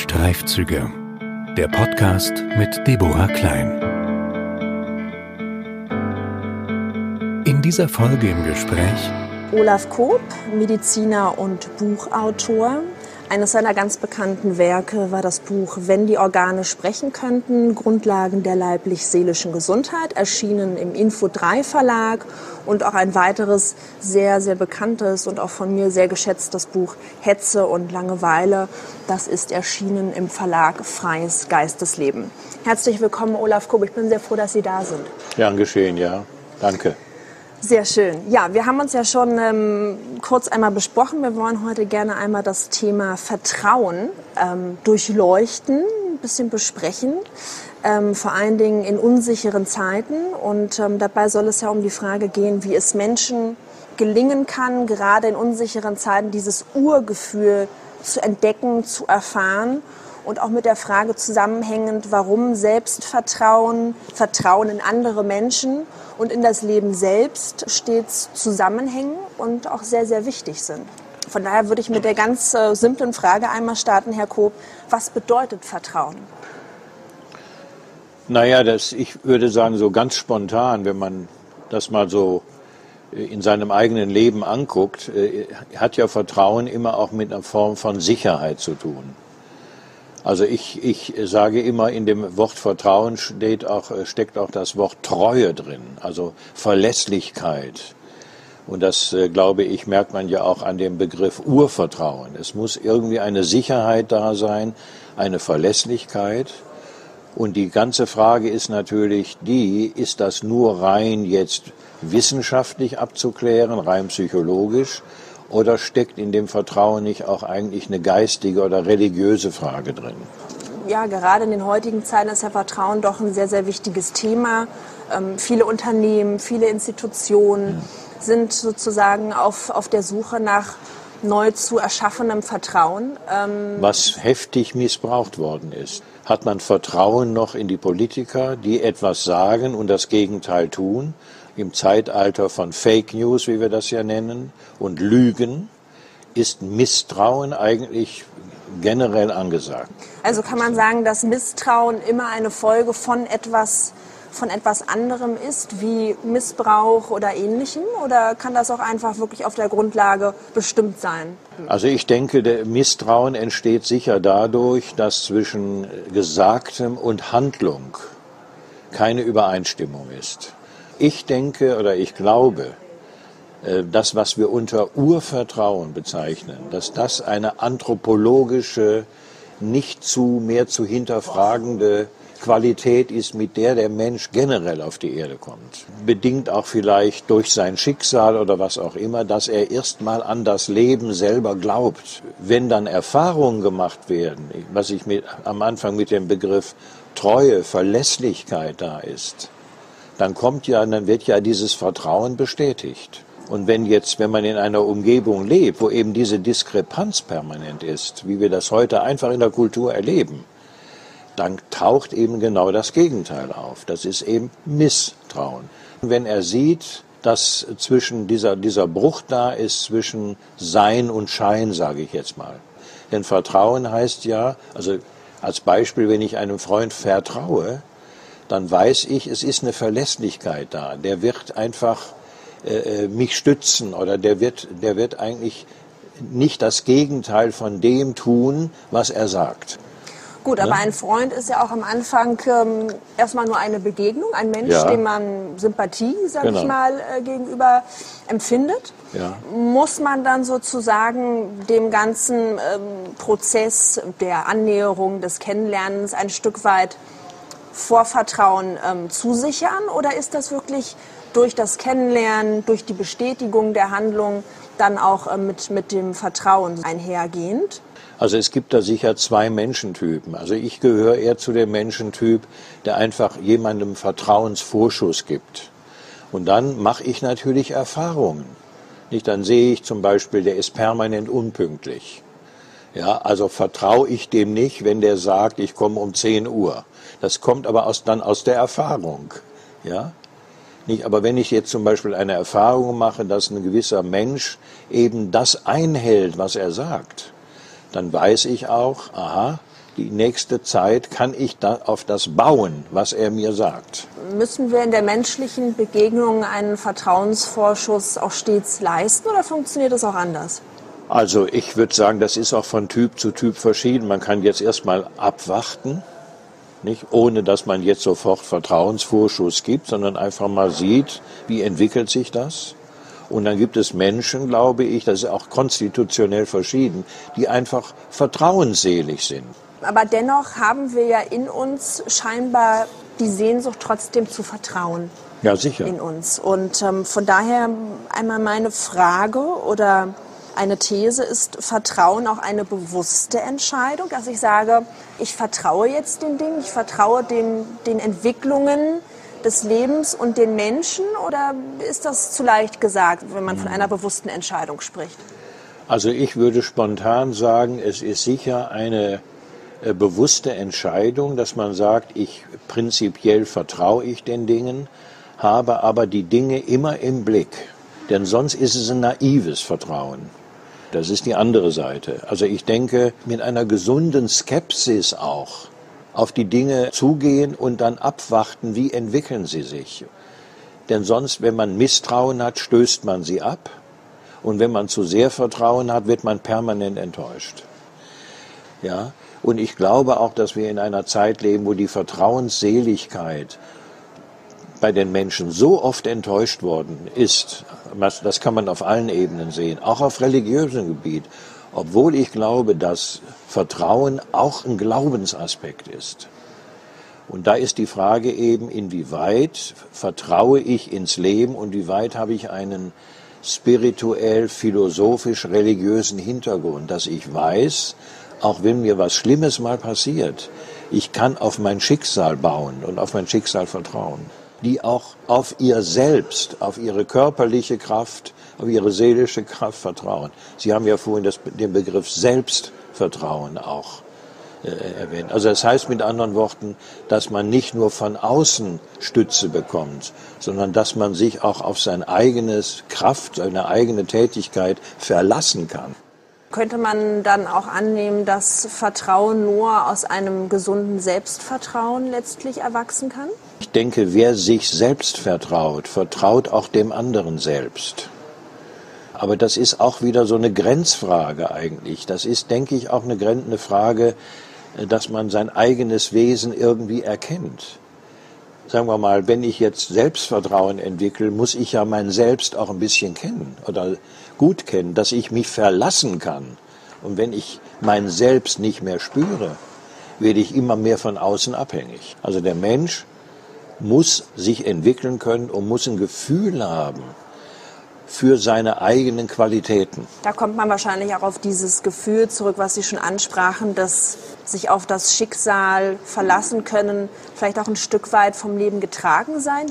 Streifzüge, der Podcast mit Deborah Klein. In dieser Folge im Gespräch Olaf Koop, Mediziner und Buchautor, eines seiner ganz bekannten Werke war das Buch Wenn die Organe sprechen könnten, Grundlagen der leiblich-seelischen Gesundheit, erschienen im Info 3 Verlag und auch ein weiteres sehr, sehr bekanntes und auch von mir sehr geschätztes Buch Hetze und Langeweile. Das ist erschienen im Verlag Freies Geistesleben. Herzlich willkommen, Olaf Kopp. Ich bin sehr froh, dass Sie da sind. Ja, geschehen, ja. Danke. Sehr schön. Ja, wir haben uns ja schon ähm, kurz einmal besprochen. Wir wollen heute gerne einmal das Thema Vertrauen ähm, durchleuchten, ein bisschen besprechen. Ähm, vor allen Dingen in unsicheren Zeiten. Und ähm, dabei soll es ja um die Frage gehen, wie es Menschen gelingen kann, gerade in unsicheren Zeiten dieses Urgefühl zu entdecken, zu erfahren und auch mit der Frage zusammenhängend, warum Selbstvertrauen, Vertrauen in andere Menschen und in das Leben selbst stets zusammenhängen und auch sehr, sehr wichtig sind. Von daher würde ich mit der ganz äh, simplen Frage einmal starten, Herr Koop. Was bedeutet Vertrauen? Naja, das, ich würde sagen, so ganz spontan, wenn man das mal so äh, in seinem eigenen Leben anguckt, äh, hat ja Vertrauen immer auch mit einer Form von Sicherheit zu tun. Also ich, ich sage immer, in dem Wort Vertrauen steht auch, steckt auch das Wort Treue drin, also Verlässlichkeit. Und das, äh, glaube ich, merkt man ja auch an dem Begriff Urvertrauen. Es muss irgendwie eine Sicherheit da sein, eine Verlässlichkeit. Und die ganze Frage ist natürlich die, ist das nur rein jetzt wissenschaftlich abzuklären, rein psychologisch? Oder steckt in dem Vertrauen nicht auch eigentlich eine geistige oder religiöse Frage drin? Ja, gerade in den heutigen Zeiten ist ja Vertrauen doch ein sehr, sehr wichtiges Thema. Ähm, viele Unternehmen, viele Institutionen ja. sind sozusagen auf, auf der Suche nach neu zu erschaffenem Vertrauen. Ähm, Was heftig missbraucht worden ist. Hat man Vertrauen noch in die Politiker, die etwas sagen und das Gegenteil tun? im Zeitalter von Fake News, wie wir das ja nennen, und Lügen, ist Misstrauen eigentlich generell angesagt. Also kann man sagen, dass Misstrauen immer eine Folge von etwas von etwas anderem ist, wie Missbrauch oder ähnlichem? Oder kann das auch einfach wirklich auf der Grundlage bestimmt sein? Also ich denke, der Misstrauen entsteht sicher dadurch, dass zwischen Gesagtem und Handlung keine Übereinstimmung ist. Ich denke oder ich glaube, äh, das, was wir unter Urvertrauen bezeichnen, dass das eine anthropologische, nicht zu mehr zu hinterfragende Qualität ist, mit der der Mensch generell auf die Erde kommt. Bedingt auch vielleicht durch sein Schicksal oder was auch immer, dass er erstmal an das Leben selber glaubt. Wenn dann Erfahrungen gemacht werden, was ich mit, am Anfang mit dem Begriff Treue, Verlässlichkeit da ist, dann kommt ja, dann wird ja dieses Vertrauen bestätigt. Und wenn jetzt, wenn man in einer Umgebung lebt, wo eben diese Diskrepanz permanent ist, wie wir das heute einfach in der Kultur erleben, dann taucht eben genau das Gegenteil auf. Das ist eben Misstrauen. Wenn er sieht, dass zwischen dieser, dieser Bruch da ist zwischen Sein und Schein, sage ich jetzt mal. Denn Vertrauen heißt ja, also als Beispiel, wenn ich einem Freund vertraue, dann weiß ich, es ist eine Verlässlichkeit da. Der wird einfach äh, äh, mich stützen oder der wird, der wird eigentlich nicht das Gegenteil von dem tun, was er sagt. Gut, aber ein Freund ist ja auch am Anfang ähm, erstmal nur eine Begegnung, ein Mensch, ja. dem man Sympathie, sag genau. ich mal, äh, gegenüber empfindet. Ja. Muss man dann sozusagen dem ganzen ähm, Prozess der Annäherung, des Kennenlernens ein Stück weit Vorvertrauen ähm, zusichern oder ist das wirklich durch das Kennenlernen, durch die Bestätigung der Handlung dann auch ähm, mit, mit dem Vertrauen einhergehend? Also es gibt da sicher zwei Menschentypen. Also ich gehöre eher zu dem Menschentyp, der einfach jemandem Vertrauensvorschuss gibt. Und dann mache ich natürlich Erfahrungen. Nicht, dann sehe ich zum Beispiel, der ist permanent unpünktlich. Ja, also vertraue ich dem nicht, wenn der sagt, ich komme um 10 Uhr. Das kommt aber aus, dann aus der Erfahrung. Ja? Nicht, aber wenn ich jetzt zum Beispiel eine Erfahrung mache, dass ein gewisser Mensch eben das einhält, was er sagt, dann weiß ich auch, aha, die nächste Zeit kann ich da auf das bauen, was er mir sagt. Müssen wir in der menschlichen Begegnung einen Vertrauensvorschuss auch stets leisten oder funktioniert das auch anders? Also ich würde sagen, das ist auch von Typ zu Typ verschieden. Man kann jetzt erstmal abwarten, nicht ohne dass man jetzt sofort Vertrauensvorschuss gibt, sondern einfach mal sieht, wie entwickelt sich das. Und dann gibt es Menschen, glaube ich, das ist auch konstitutionell verschieden, die einfach vertrauensselig sind. Aber dennoch haben wir ja in uns scheinbar die Sehnsucht trotzdem zu vertrauen. Ja, sicher. In uns. Und ähm, von daher einmal meine Frage oder eine These ist Vertrauen auch eine bewusste Entscheidung, dass ich sage, ich vertraue jetzt den Dingen, ich vertraue den, den Entwicklungen des Lebens und den Menschen oder ist das zu leicht gesagt, wenn man von einer bewussten Entscheidung spricht? Also ich würde spontan sagen, es ist sicher eine äh, bewusste Entscheidung, dass man sagt, ich prinzipiell vertraue ich den Dingen, habe aber die Dinge immer im Blick. Denn sonst ist es ein naives Vertrauen. Das ist die andere Seite. Also ich denke, mit einer gesunden Skepsis auch auf die Dinge zugehen und dann abwarten, wie entwickeln sie sich. Denn sonst, wenn man Misstrauen hat, stößt man sie ab. Und wenn man zu sehr Vertrauen hat, wird man permanent enttäuscht. Ja, und ich glaube auch, dass wir in einer Zeit leben, wo die Vertrauensseligkeit bei den Menschen so oft enttäuscht worden ist. Das kann man auf allen Ebenen sehen, auch auf religiösem Gebiet. Obwohl ich glaube, dass Vertrauen auch ein Glaubensaspekt ist. Und da ist die Frage eben, inwieweit vertraue ich ins Leben und wie weit habe ich einen spirituell, philosophisch, religiösen Hintergrund, dass ich weiß, auch wenn mir was Schlimmes mal passiert, ich kann auf mein Schicksal bauen und auf mein Schicksal vertrauen. Die auch auf ihr Selbst, auf ihre körperliche Kraft, auf ihre seelische Kraft vertrauen. Sie haben ja vorhin das, den Begriff Selbstvertrauen auch äh, erwähnt. Also das heißt mit anderen Worten, dass man nicht nur von außen Stütze bekommt, sondern dass man sich auch auf sein eigenes Kraft, seine eigene Tätigkeit verlassen kann. Könnte man dann auch annehmen, dass Vertrauen nur aus einem gesunden Selbstvertrauen letztlich erwachsen kann? Ich denke, wer sich selbst vertraut, vertraut auch dem anderen selbst. Aber das ist auch wieder so eine Grenzfrage eigentlich. Das ist, denke ich, auch eine, eine Frage, äh, dass man sein eigenes Wesen irgendwie erkennt. Sagen wir mal, wenn ich jetzt Selbstvertrauen entwickle, muss ich ja mein Selbst auch ein bisschen kennen oder gut kennen, dass ich mich verlassen kann. Und wenn ich mein Selbst nicht mehr spüre, werde ich immer mehr von außen abhängig. Also der Mensch muss sich entwickeln können und muss ein Gefühl haben für seine eigenen Qualitäten. Da kommt man wahrscheinlich auch auf dieses Gefühl zurück, was Sie schon ansprachen, dass sich auf das Schicksal verlassen können, vielleicht auch ein Stück weit vom Leben getragen sein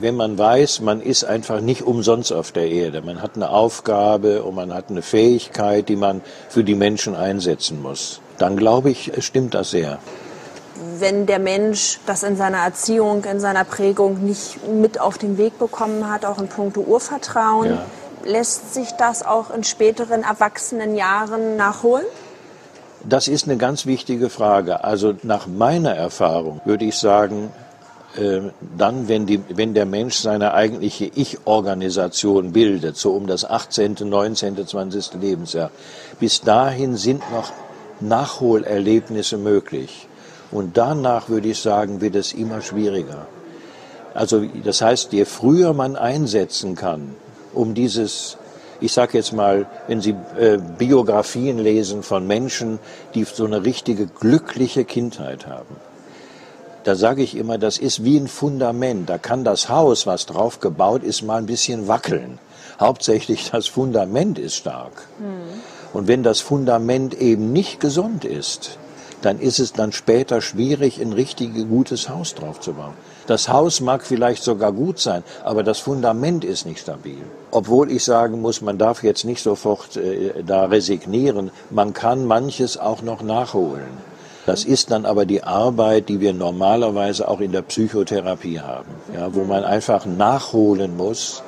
wenn man weiß, man ist einfach nicht umsonst auf der Erde. Man hat eine Aufgabe und man hat eine Fähigkeit, die man für die Menschen einsetzen muss. Dann glaube ich, stimmt das sehr. Wenn der Mensch das in seiner Erziehung, in seiner Prägung nicht mit auf den Weg bekommen hat, auch in puncto Urvertrauen, ja. lässt sich das auch in späteren erwachsenen Jahren nachholen? Das ist eine ganz wichtige Frage. Also nach meiner Erfahrung würde ich sagen, äh, dann, wenn, die, wenn der Mensch seine eigentliche Ich-Organisation bildet, so um das 18., 19., 20. Lebensjahr, bis dahin sind noch Nachholerlebnisse möglich. Und danach würde ich sagen, wird es immer schwieriger. Also das heißt, je früher man einsetzen kann, um dieses, ich sage jetzt mal, wenn Sie äh, Biografien lesen von Menschen, die so eine richtige glückliche Kindheit haben, da sage ich immer, das ist wie ein Fundament. Da kann das Haus, was drauf gebaut ist, mal ein bisschen wackeln. Hauptsächlich das Fundament ist stark. Mhm. Und wenn das Fundament eben nicht gesund ist, dann ist es dann später schwierig, ein richtig gutes Haus drauf zu bauen. Das Haus mag vielleicht sogar gut sein, aber das Fundament ist nicht stabil. Obwohl ich sagen muss, man darf jetzt nicht sofort äh, da resignieren. Man kann manches auch noch nachholen. Das ist dann aber die Arbeit, die wir normalerweise auch in der Psychotherapie haben, ja, wo man einfach nachholen muss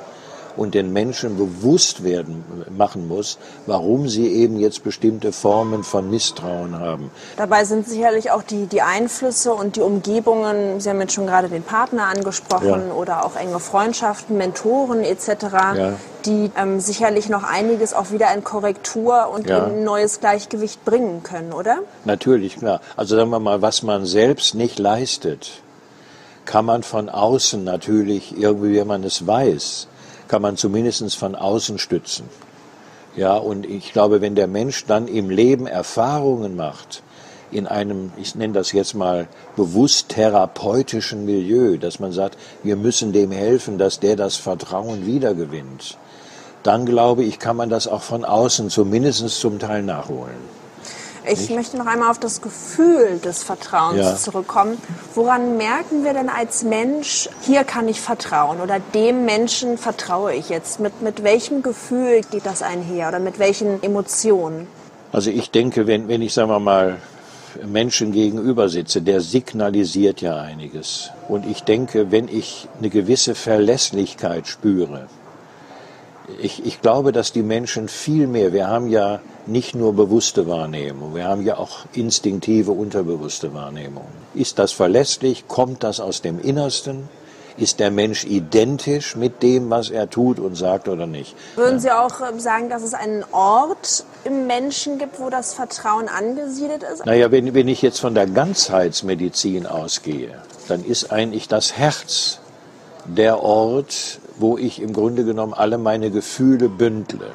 und den Menschen bewusst werden machen muss, warum sie eben jetzt bestimmte Formen von Misstrauen haben. Dabei sind sicherlich auch die, die Einflüsse und die Umgebungen, Sie haben jetzt schon gerade den Partner angesprochen ja. oder auch enge Freundschaften, Mentoren etc., ja. die ähm, sicherlich noch einiges auch wieder in Korrektur und ja. in ein neues Gleichgewicht bringen können, oder? Natürlich, klar. Also sagen wir mal, was man selbst nicht leistet, kann man von außen natürlich, irgendwie, wenn man es weiß, kann man zumindest von außen stützen. Ja, und ich glaube, wenn der Mensch dann im Leben Erfahrungen macht, in einem, ich nenne das jetzt mal bewusst therapeutischen Milieu, dass man sagt, wir müssen dem helfen, dass der das Vertrauen wiedergewinnt, dann glaube ich, kann man das auch von außen zumindest zum Teil nachholen. Ich möchte noch einmal auf das Gefühl des Vertrauens ja. zurückkommen. Woran merken wir denn als Mensch, hier kann ich vertrauen oder dem Menschen vertraue ich jetzt? Mit, mit welchem Gefühl geht das einher oder mit welchen Emotionen? Also ich denke, wenn, wenn ich, sagen wir mal, Menschen gegenüber sitze, der signalisiert ja einiges. Und ich denke, wenn ich eine gewisse Verlässlichkeit spüre, ich, ich glaube, dass die Menschen viel mehr, wir haben ja nicht nur bewusste Wahrnehmung, wir haben ja auch instinktive, unterbewusste Wahrnehmung. Ist das verlässlich? Kommt das aus dem Innersten? Ist der Mensch identisch mit dem, was er tut und sagt oder nicht? Würden Sie auch ähm, sagen, dass es einen Ort im Menschen gibt, wo das Vertrauen angesiedelt ist? Naja, wenn, wenn ich jetzt von der Ganzheitsmedizin ausgehe, dann ist eigentlich das Herz der Ort, wo ich im Grunde genommen alle meine Gefühle bündle.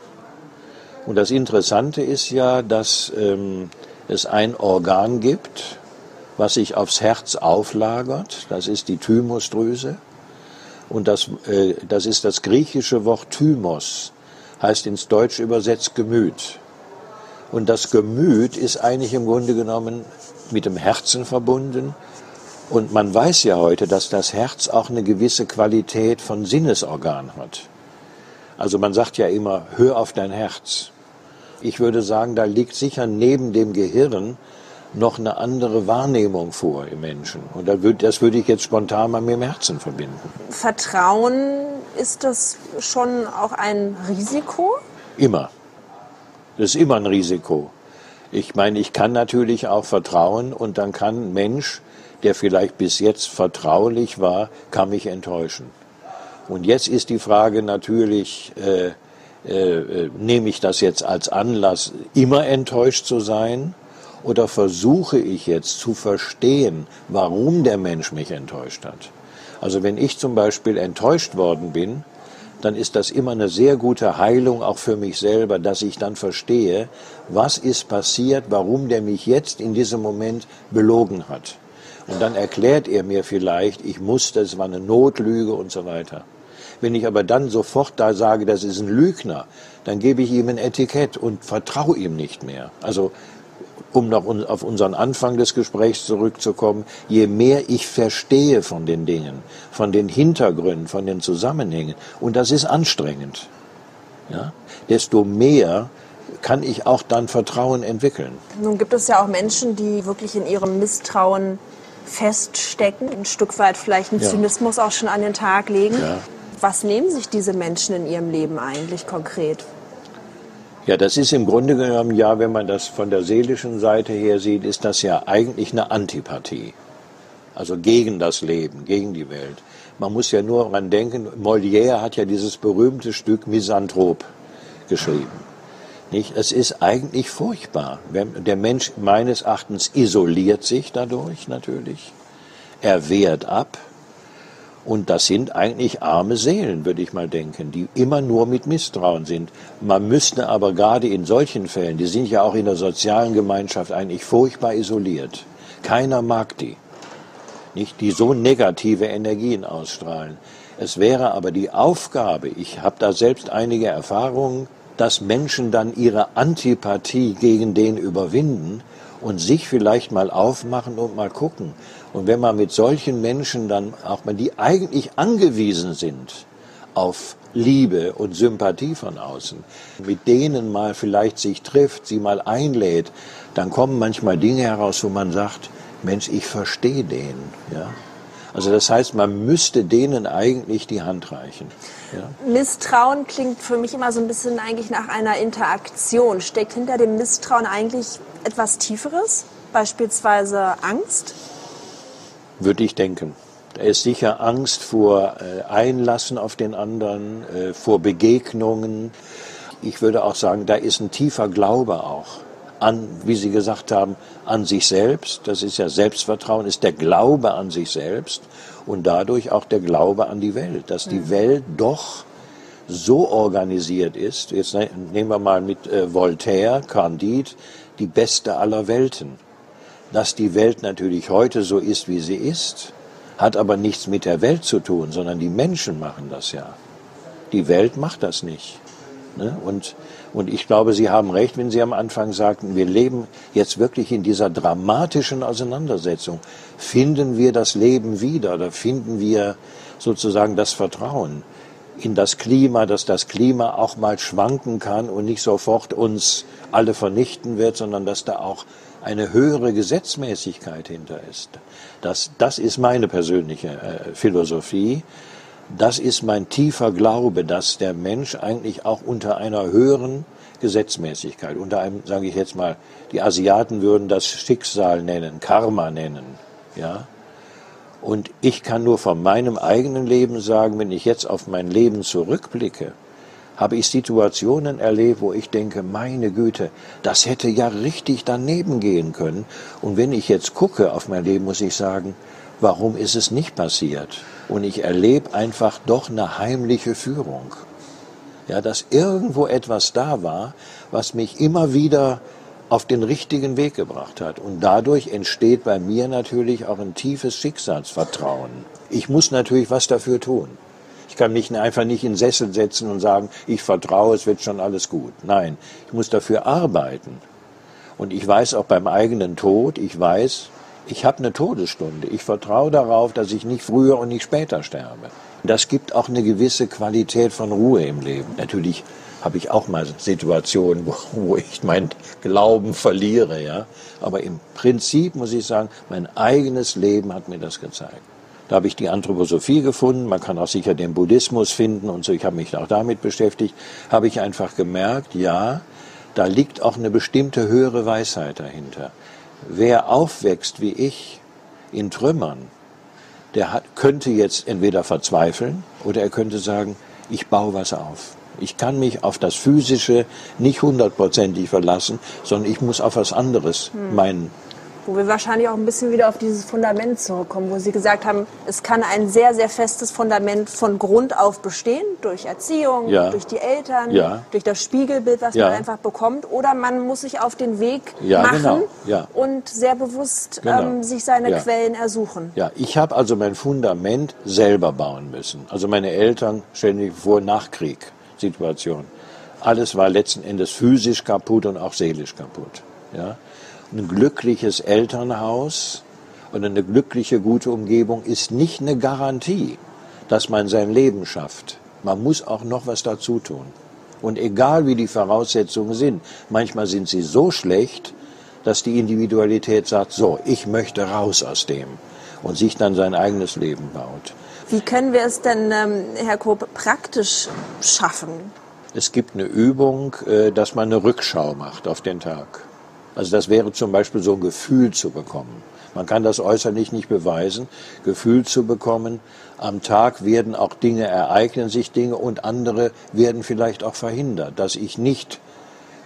Und das Interessante ist ja, dass ähm, es ein Organ gibt, was sich aufs Herz auflagert. Das ist die Thymusdrüse. Und das, äh, das ist das griechische Wort Thymos, heißt ins Deutsche übersetzt Gemüt. Und das Gemüt ist eigentlich im Grunde genommen mit dem Herzen verbunden und man weiß ja heute, dass das Herz auch eine gewisse Qualität von Sinnesorgan hat. Also man sagt ja immer, hör auf dein Herz. Ich würde sagen, da liegt sicher neben dem Gehirn noch eine andere Wahrnehmung vor im Menschen. Und das würde ich jetzt spontan mal mit dem Herzen verbinden. Vertrauen, ist das schon auch ein Risiko? Immer. Das ist immer ein Risiko. Ich meine, ich kann natürlich auch vertrauen und dann kann ein Mensch der vielleicht bis jetzt vertraulich war, kann mich enttäuschen. Und jetzt ist die Frage natürlich, äh, äh, nehme ich das jetzt als Anlass, immer enttäuscht zu sein? Oder versuche ich jetzt zu verstehen, warum der Mensch mich enttäuscht hat? Also wenn ich zum Beispiel enttäuscht worden bin, dann ist das immer eine sehr gute Heilung auch für mich selber, dass ich dann verstehe, was ist passiert, warum der mich jetzt in diesem Moment belogen hat. Und dann erklärt er mir vielleicht, ich musste, es war eine Notlüge und so weiter. Wenn ich aber dann sofort da sage, das ist ein Lügner, dann gebe ich ihm ein Etikett und vertraue ihm nicht mehr. Also um noch auf unseren Anfang des Gesprächs zurückzukommen, je mehr ich verstehe von den Dingen, von den Hintergründen, von den Zusammenhängen, und das ist anstrengend, ja, desto mehr kann ich auch dann Vertrauen entwickeln. Nun gibt es ja auch Menschen, die wirklich in ihrem Misstrauen feststecken, ein Stück weit vielleicht einen ja. Zynismus auch schon an den Tag legen. Ja. Was nehmen sich diese Menschen in ihrem Leben eigentlich konkret? Ja, das ist im Grunde genommen, ja, wenn man das von der seelischen Seite her sieht, ist das ja eigentlich eine Antipathie. Also gegen das Leben, gegen die Welt. Man muss ja nur daran denken, Molière hat ja dieses berühmte Stück Misanthrop geschrieben. Nicht? Es ist eigentlich furchtbar. Der Mensch meines Erachtens isoliert sich dadurch natürlich. Er wehrt ab. Und das sind eigentlich arme Seelen, würde ich mal denken, die immer nur mit Misstrauen sind. Man müsste aber gerade in solchen Fällen, die sind ja auch in der sozialen Gemeinschaft eigentlich furchtbar isoliert. Keiner mag die. Nicht, die so negative Energien ausstrahlen. Es wäre aber die Aufgabe, ich habe da selbst einige Erfahrungen dass Menschen dann ihre Antipathie gegen den überwinden und sich vielleicht mal aufmachen und mal gucken. Und wenn man mit solchen Menschen dann auch mal, die eigentlich angewiesen sind auf Liebe und Sympathie von außen, mit denen mal vielleicht sich trifft, sie mal einlädt, dann kommen manchmal Dinge heraus, wo man sagt, Mensch, ich verstehe den, ja. Also das heißt, man müsste denen eigentlich die Hand reichen. Ja. Misstrauen klingt für mich immer so ein bisschen eigentlich nach einer Interaktion. Steckt hinter dem Misstrauen eigentlich etwas Tieferes, beispielsweise Angst? Würde ich denken. Da ist sicher Angst vor äh, Einlassen auf den anderen, äh, vor Begegnungen. Ich würde auch sagen, da ist ein tiefer Glaube auch an, wie Sie gesagt haben, an sich selbst. Das ist ja Selbstvertrauen, ist der Glaube an sich selbst und dadurch auch der Glaube an die Welt, dass die Welt doch so organisiert ist. Jetzt ne, nehmen wir mal mit äh, Voltaire, Candide, die beste aller Welten. Dass die Welt natürlich heute so ist, wie sie ist, hat aber nichts mit der Welt zu tun, sondern die Menschen machen das ja. Die Welt macht das nicht. Ne? Und, und ich glaube, Sie haben recht, wenn Sie am Anfang sagten, wir leben jetzt wirklich in dieser dramatischen Auseinandersetzung. Finden wir das Leben wieder oder finden wir sozusagen das Vertrauen in das Klima, dass das Klima auch mal schwanken kann und nicht sofort uns alle vernichten wird, sondern dass da auch eine höhere Gesetzmäßigkeit hinter ist. Das, das ist meine persönliche äh, Philosophie. Das ist mein tiefer Glaube, dass der Mensch eigentlich auch unter einer höheren Gesetzmäßigkeit, unter einem, sage ich jetzt mal, die Asiaten würden das Schicksal nennen, Karma nennen, ja. Und ich kann nur von meinem eigenen Leben sagen, wenn ich jetzt auf mein Leben zurückblicke, habe ich Situationen erlebt, wo ich denke, meine Güte, das hätte ja richtig daneben gehen können. Und wenn ich jetzt gucke auf mein Leben, muss ich sagen, warum ist es nicht passiert? Und ich erlebe einfach doch eine heimliche Führung. Ja, dass irgendwo etwas da war, was mich immer wieder auf den richtigen Weg gebracht hat. Und dadurch entsteht bei mir natürlich auch ein tiefes Schicksalsvertrauen. Ich muss natürlich was dafür tun. Ich kann mich einfach nicht in den Sessel setzen und sagen, ich vertraue, es wird schon alles gut. Nein, ich muss dafür arbeiten. Und ich weiß auch beim eigenen Tod, ich weiß, ich habe eine Todesstunde. Ich vertraue darauf, dass ich nicht früher und nicht später sterbe. Das gibt auch eine gewisse Qualität von Ruhe im Leben. Natürlich habe ich auch mal Situationen, wo, wo ich meinen Glauben verliere, ja. Aber im Prinzip muss ich sagen, mein eigenes Leben hat mir das gezeigt. Da habe ich die Anthroposophie gefunden, man kann auch sicher den Buddhismus finden und so, ich habe mich auch damit beschäftigt, habe ich einfach gemerkt, ja, da liegt auch eine bestimmte höhere Weisheit dahinter. Wer aufwächst wie ich in Trümmern, der hat, könnte jetzt entweder verzweifeln oder er könnte sagen, ich baue was auf. Ich kann mich auf das Physische nicht hundertprozentig verlassen, sondern ich muss auf was anderes hm. meinen wo wir wahrscheinlich auch ein bisschen wieder auf dieses Fundament zurückkommen, wo Sie gesagt haben, es kann ein sehr, sehr festes Fundament von Grund auf bestehen, durch Erziehung, ja. durch die Eltern, ja. durch das Spiegelbild, was ja. man einfach bekommt, oder man muss sich auf den Weg machen genau. und sehr bewusst genau. ähm, sich seine Quellen ersuchen. Ja, ich habe also mein Fundament selber bauen müssen. Also meine Eltern, stellen sich vor, Nachkrieg-Situation. Alles war letzten Endes physisch kaputt und auch seelisch kaputt. Ja? Ein glückliches Elternhaus und eine glückliche, gute Umgebung ist nicht eine Garantie, dass man sein Leben schafft. Man muss auch noch was dazu tun. Und egal wie die Voraussetzungen sind, manchmal sind sie so schlecht, dass die Individualität sagt, so, ich möchte raus aus dem und sich dann sein eigenes Leben baut. Wie können wir es denn, ähm, Herr Koop, praktisch schaffen? Es gibt eine Übung, äh, dass man eine Rückschau macht auf den Tag. Also das wäre zum Beispiel so ein Gefühl zu bekommen. Man kann das äußerlich nicht beweisen. Gefühl zu bekommen, am Tag werden auch Dinge, ereignen sich Dinge und andere werden vielleicht auch verhindert, dass ich nicht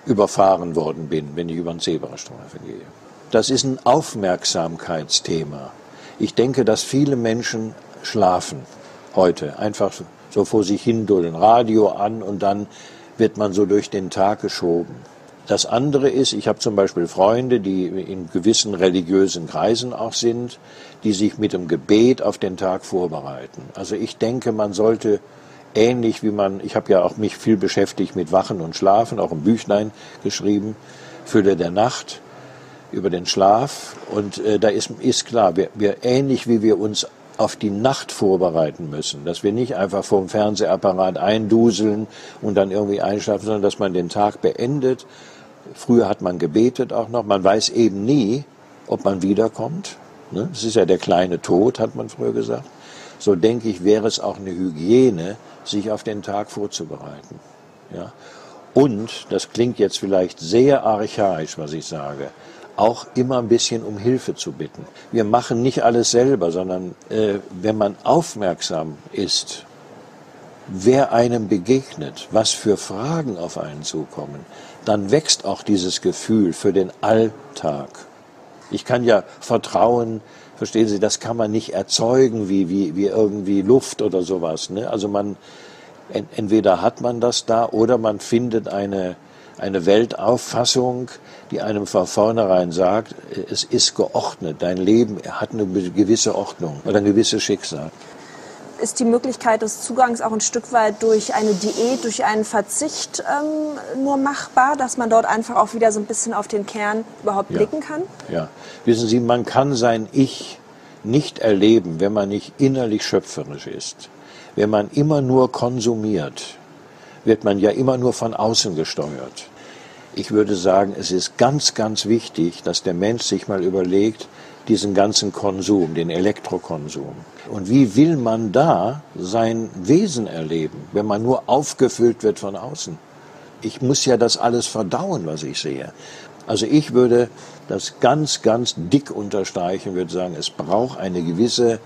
überfahren worden bin, wenn ich über den Zebrastreifen gehe. Das ist ein Aufmerksamkeitsthema. Ich denke, dass viele Menschen schlafen heute, einfach so vor sich hin dulden, Radio an und dann wird man so durch den Tag geschoben. Das andere ist, ich habe zum Beispiel Freunde, die in gewissen religiösen Kreisen auch sind, die sich mit dem Gebet auf den Tag vorbereiten. Also ich denke, man sollte ähnlich wie man, ich habe ja auch mich viel beschäftigt mit Wachen und Schlafen, auch ein Büchlein geschrieben, Fülle der Nacht über den Schlaf. Und äh, da ist, ist klar, wir, wir ähnlich wie wir uns auf die Nacht vorbereiten müssen, dass wir nicht einfach vom Fernsehapparat einduseln und dann irgendwie einschlafen, sondern dass man den Tag beendet Früher hat man gebetet auch noch. Man weiß eben nie, ob man wiederkommt. Ne? Das ist ja der kleine Tod, hat man früher gesagt. So denke ich, wäre es auch eine Hygiene, sich auf den Tag vorzubereiten. Ja? Und, das klingt jetzt vielleicht sehr archaisch, was ich sage, auch immer ein bisschen um Hilfe zu bitten. Wir machen nicht alles selber, sondern äh, wenn man aufmerksam ist, wer einem begegnet, was für Fragen auf einen zukommen, dann wächst auch dieses Gefühl für den Alltag. Ich kann ja Vertrauen, verstehen Sie, das kann man nicht erzeugen wie, wie, wie irgendwie Luft oder sowas. Ne? Also man, entweder hat man das da oder man findet eine, eine Weltauffassung, die einem von vornherein sagt, es ist geordnet, dein Leben hat eine gewisse Ordnung oder ein gewisses Schicksal. Ist die Möglichkeit des Zugangs auch ein Stück weit durch eine Diät, durch einen Verzicht ähm, nur machbar, dass man dort einfach auch wieder so ein bisschen auf den Kern überhaupt ja. blicken kann? Ja, wissen Sie, man kann sein Ich nicht erleben, wenn man nicht innerlich schöpferisch ist. Wenn man immer nur konsumiert, wird man ja immer nur von außen gesteuert. Ich würde sagen, es ist ganz, ganz wichtig, dass der Mensch sich mal überlegt, diesen ganzen Konsum, den Elektrokonsum. Und wie will man da sein Wesen erleben, wenn man nur aufgefüllt wird von außen? Ich muss ja das alles verdauen, was ich sehe. Also ich würde das ganz, ganz dick unterstreichen, würde sagen, es braucht eine gewisse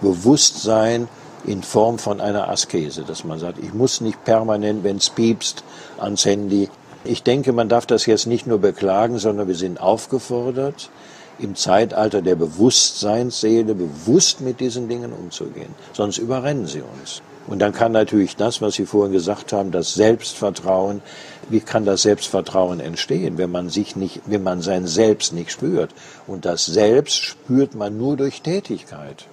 Bewusstsein, in Form von einer Askese, dass man sagt, ich muss nicht permanent, wenn es piepst, ans Handy. Ich denke, man darf das jetzt nicht nur beklagen, sondern wir sind aufgefordert, im Zeitalter der Bewusstseinsseele bewusst mit diesen Dingen umzugehen. Sonst überrennen sie uns. Und dann kann natürlich das, was Sie vorhin gesagt haben, das Selbstvertrauen, wie kann das Selbstvertrauen entstehen, wenn man sich nicht, wenn man sein Selbst nicht spürt? Und das Selbst spürt man nur durch Tätigkeit.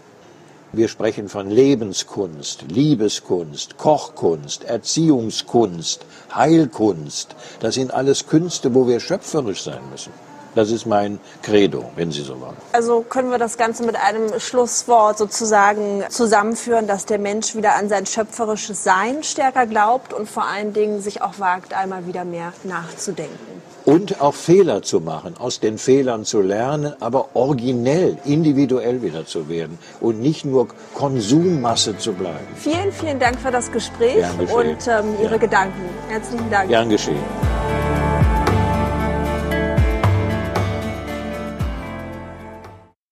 Wir sprechen von Lebenskunst, Liebeskunst, Kochkunst, Erziehungskunst, Heilkunst. Das sind alles Künste, wo wir schöpferisch sein müssen. Das ist mein Credo, wenn Sie so wollen. Also können wir das Ganze mit einem Schlusswort sozusagen zusammenführen, dass der Mensch wieder an sein schöpferisches Sein stärker glaubt und vor allen Dingen sich auch wagt, einmal wieder mehr nachzudenken und auch Fehler zu machen, aus den Fehlern zu lernen, aber originell, individuell wieder zu werden und nicht nur Konsummasse zu bleiben. Vielen, vielen Dank für das Gespräch und ähm, Ihre ja. Gedanken. Herzlichen Dank. Gern geschehen.